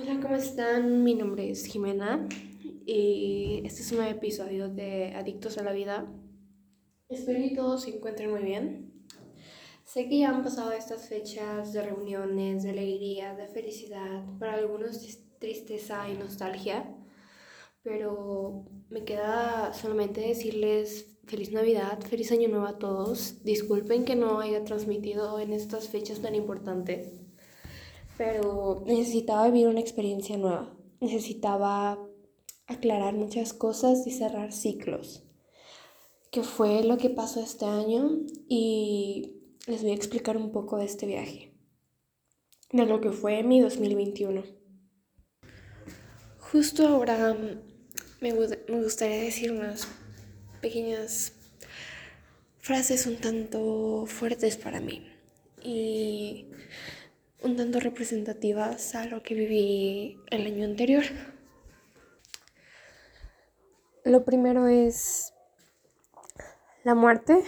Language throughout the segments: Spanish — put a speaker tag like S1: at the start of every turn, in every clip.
S1: Hola, ¿cómo están? Mi nombre es Jimena y este es un nuevo episodio de Adictos a la Vida. Espero que todos se encuentren muy bien. Sé que ya han pasado estas fechas de reuniones, de alegría, de felicidad, para algunos tristeza y nostalgia, pero me queda solamente decirles feliz Navidad, feliz Año Nuevo a todos. Disculpen que no haya transmitido en estas fechas tan importantes pero necesitaba vivir una experiencia nueva. Necesitaba aclarar muchas cosas y cerrar ciclos, que fue lo que pasó este año y les voy a explicar un poco de este viaje, de lo que fue mi 2021. Justo ahora me, me gustaría decir unas pequeñas frases un tanto fuertes para mí y un tanto representativas a lo que viví el año anterior. Lo primero es la muerte.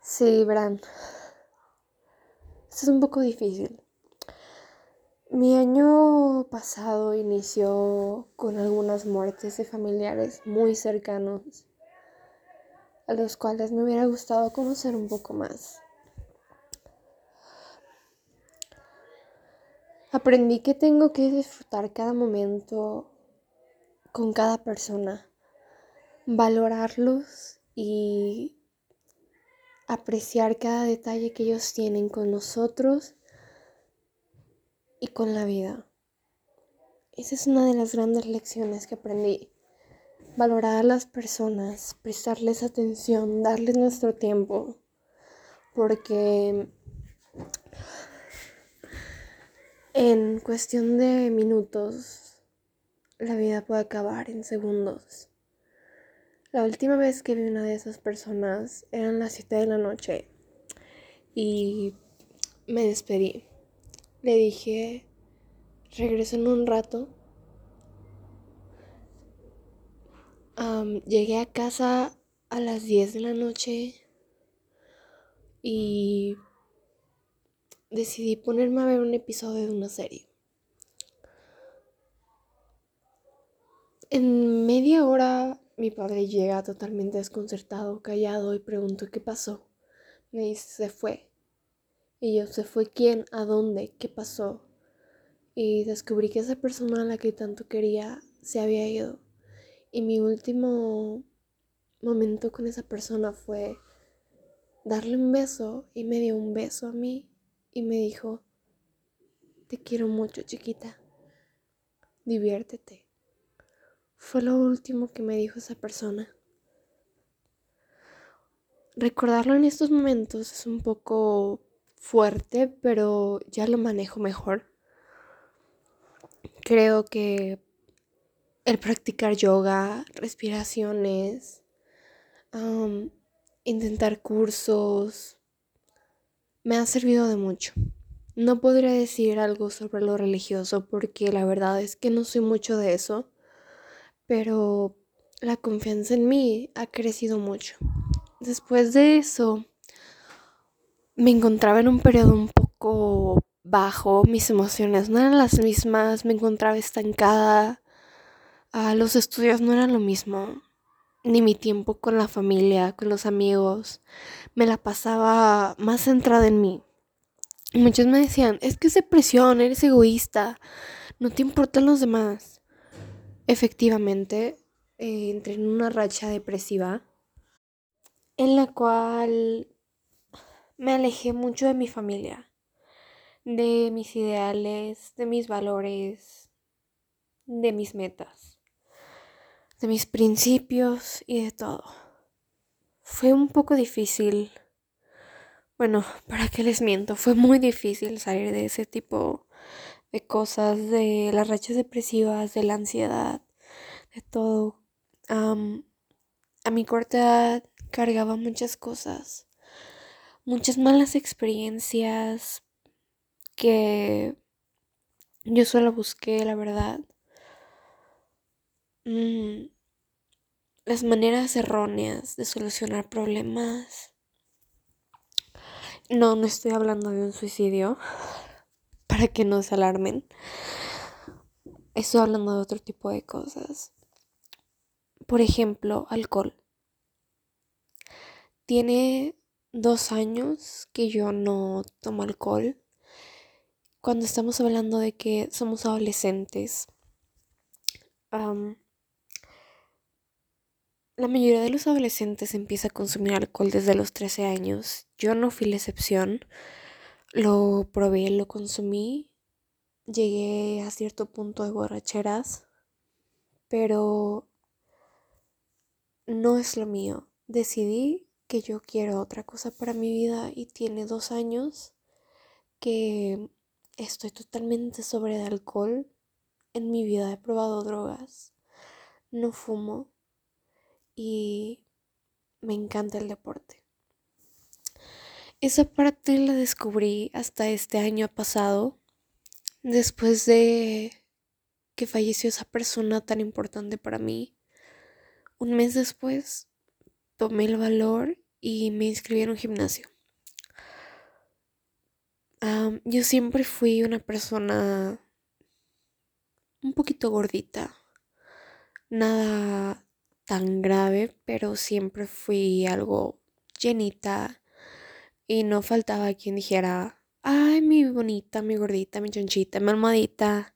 S1: Sí, verán. Esto es un poco difícil. Mi año pasado inició con algunas muertes de familiares muy cercanos, a los cuales me hubiera gustado conocer un poco más. Aprendí que tengo que disfrutar cada momento con cada persona, valorarlos y apreciar cada detalle que ellos tienen con nosotros y con la vida. Esa es una de las grandes lecciones que aprendí. Valorar a las personas, prestarles atención, darles nuestro tiempo, porque en cuestión de minutos, la vida puede acabar en segundos. La última vez que vi una de esas personas eran las 7 de la noche y me despedí. Le dije, regreso en un rato. llegué a casa a las 10 de la noche y decidí ponerme a ver un episodio de una serie. En media hora mi padre llega totalmente desconcertado, callado y pregunto qué pasó. Me dice, se fue. Y yo, ¿se fue quién? ¿A dónde? ¿Qué pasó? Y descubrí que esa persona a la que tanto quería se había ido. Y mi último momento con esa persona fue darle un beso y me dio un beso a mí y me dijo, te quiero mucho chiquita, diviértete. Fue lo último que me dijo esa persona. Recordarlo en estos momentos es un poco fuerte, pero ya lo manejo mejor. Creo que el practicar yoga, respiraciones, intentar cursos, me ha servido de mucho. No podría decir algo sobre lo religioso porque la verdad es que no soy mucho de eso, pero la confianza en mí ha crecido mucho. Después de eso, me encontraba en un periodo un poco bajo, mis emociones no eran las mismas, me encontraba estancada, ah, los estudios no eran lo mismo, ni mi tiempo con la familia, con los amigos. Me la pasaba más centrada en mí. muchos me decían, es que es depresión, eres egoísta, no te importan los demás. Efectivamente, eh, entré en una racha depresiva en la cual me alejé mucho de mi familia, de mis ideales, de mis valores, de mis metas de mis principios y de todo. Fue un poco difícil. Bueno, ¿para qué les miento? Fue muy difícil salir de ese tipo de cosas, de las rachas depresivas, de la ansiedad, de todo. a mi corta edad cargaba muchas cosas, muchas malas experiencias que yo solo busqué, la verdad. Mm, las maneras erróneas de solucionar problemas. No, no estoy hablando de un suicidio. para que no se alarmen. Estoy hablando de otro tipo de cosas. Por ejemplo, alcohol. Tiene dos años que yo no tomo alcohol. Cuando estamos hablando de que somos adolescentes, la mayoría de los adolescentes empieza a consumir alcohol desde los 13 años. Yo no fui la excepción. Lo probé, lo consumí. Llegué a cierto punto de borracheras. Pero no es lo mío. Decidí que yo quiero otra cosa para mi vida y tiene dos años que estoy totalmente sobre de alcohol. En mi vida he probado drogas. No fumo y me encanta el deporte. Esa parte la descubrí hasta este año pasado, después de que falleció esa persona tan importante para mí. Un mes después tomé el valor y me inscribí en un gimnasio. yo siempre fui una persona un poquito gordita. Nada tan grave, pero siempre fui algo llenita y no faltaba quien dijera, ay, mi bonita, mi gordita, mi chonchita, mi almohadita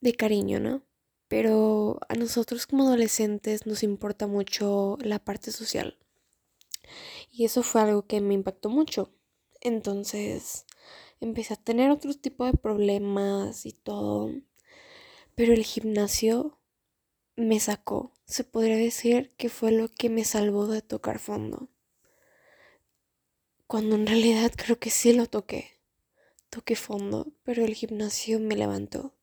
S1: de cariño, ¿no? Pero a nosotros como adolescentes nos importa mucho la parte social. Y eso fue algo que me impactó mucho. Entonces empecé a tener otro tipo de problemas y todo. Pero el gimnasio me sacó. Se podría decir que fue lo que me salvó de tocar fondo. Cuando en realidad creo que sí lo toqué. Toqué fondo, pero el gimnasio me levantó.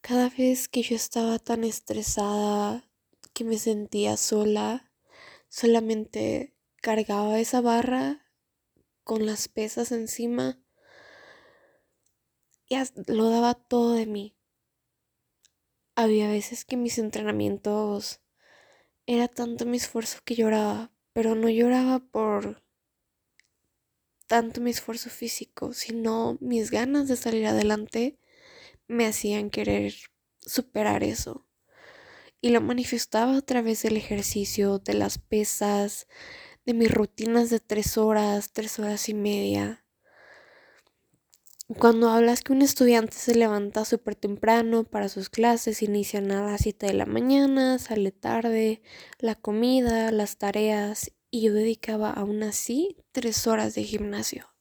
S1: Cada vez que yo estaba tan estresada, que me sentía sola, solamente cargaba esa barra con las pesas encima y lo daba todo de mí había veces que mis entrenamientos era tanto mi esfuerzo que lloraba, pero no lloraba por tanto mi esfuerzo físico, sino mis ganas de salir adelante me hacían querer superar eso. Y lo manifestaba a través del ejercicio, de las pesas, de mis rutinas de tres horas, tres horas y media. Cuando hablas que un estudiante se levanta súper temprano para sus clases, inician a las 7 de la mañana, sale tarde, la comida, las tareas, y yo dedicaba aún así tres horas de gimnasio.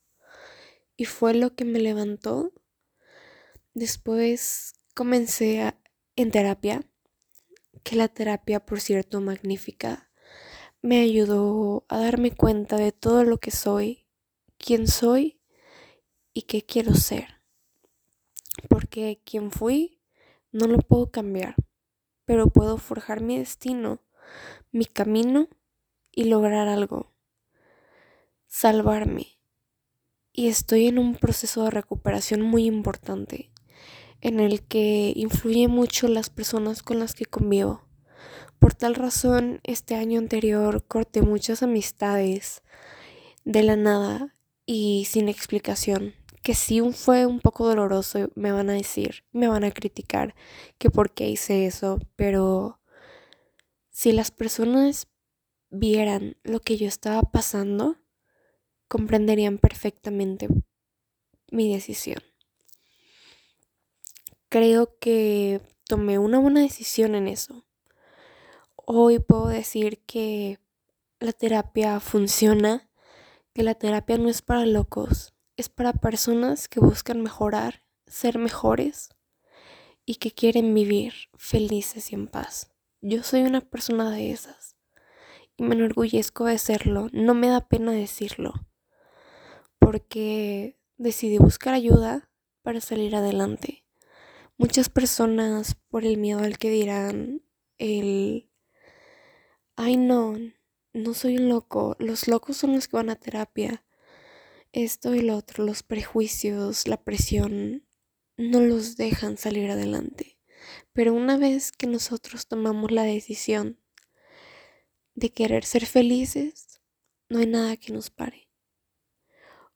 S1: Y fue lo que me levantó. Después comencé en terapia, que la terapia, por cierto, magnífica, me ayudó a darme cuenta de todo lo que soy, quién soy y qué quiero ser. Porque quien fui no lo puedo cambiar, pero puedo forjar mi destino, mi camino y lograr algo. Salvarme. Y estoy en un proceso de recuperación muy importante, en el que influye mucho las personas con las que convivo. Por tal razón, este año anterior corté muchas amistades de la nada y sin explicación que sí fue un poco doloroso, me van a decir, me van a criticar que por qué hice eso, pero si las personas vieran lo que yo estaba pasando, comprenderían perfectamente mi decisión. Creo que tomé una buena decisión en eso. Hoy puedo decir que la terapia funciona, que la terapia no es para locos, es para personas que buscan mejorar, ser mejores y que quieren vivir felices y en paz. Yo soy una persona de esas y me enorgullezco de serlo, no me da pena decirlo, porque decidí buscar ayuda para salir adelante. Muchas personas por el miedo al que dirán, el, ay no, no soy un loco, los locos son los que van a terapia esto y lo otro, los prejuicios, la presión, no los dejan salir adelante. Pero una vez que nosotros tomamos la decisión de querer ser felices, no hay nada que nos pare.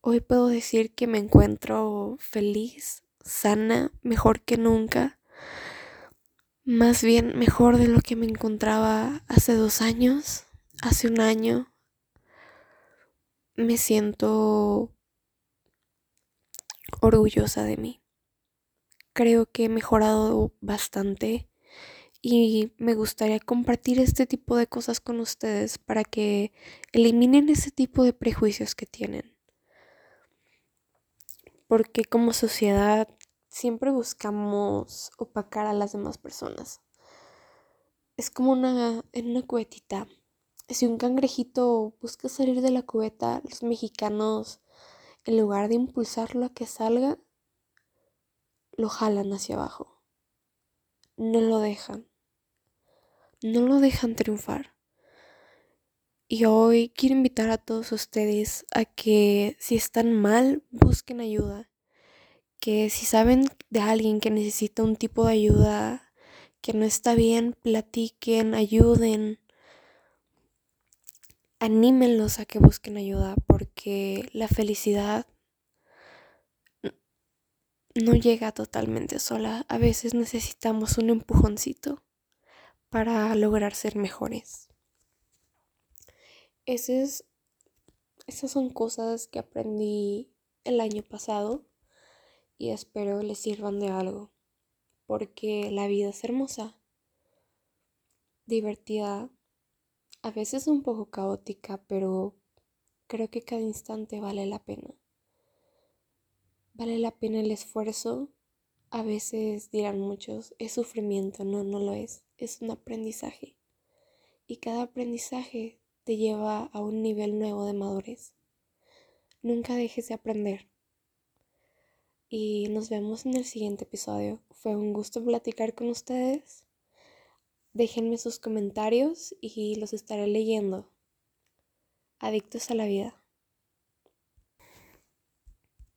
S1: Hoy puedo decir que me encuentro feliz, sana, mejor que nunca. Más bien mejor de lo que me encontraba hace dos años, hace un año. Me siento orgullosa de mí. Creo que he mejorado bastante y me gustaría compartir este tipo de cosas con ustedes para que eliminen ese tipo de prejuicios que tienen. Porque como sociedad siempre buscamos opacar a las demás personas. Es como una en una cubetita. Si un cangrejito busca salir de la cubeta, los mexicanos en lugar de impulsarlo a que salga, lo jalan hacia abajo. No lo dejan. No lo dejan triunfar. Y hoy quiero invitar a todos ustedes a que si están mal, busquen ayuda. Que si saben de alguien que necesita un tipo de ayuda, que no está bien, platiquen, ayuden. Anímenlos a que busquen ayuda porque la felicidad no llega totalmente sola. A veces necesitamos un empujoncito para lograr ser mejores. esas son cosas que aprendí el año pasado y espero les sirvan de algo. Porque la vida es hermosa, divertida, a veces un poco caótica, pero creo que cada instante vale la pena vale la pena el esfuerzo. A veces dirán muchos, es sufrimiento, no, no lo es, es un aprendizaje. Y cada aprendizaje te lleva a un nivel nuevo de madurez. Nunca dejes de aprender. Y nos vemos en el siguiente episodio. Fue un gusto platicar con ustedes. Déjenme sus comentarios y los estaré leyendo. Adictos a la vida.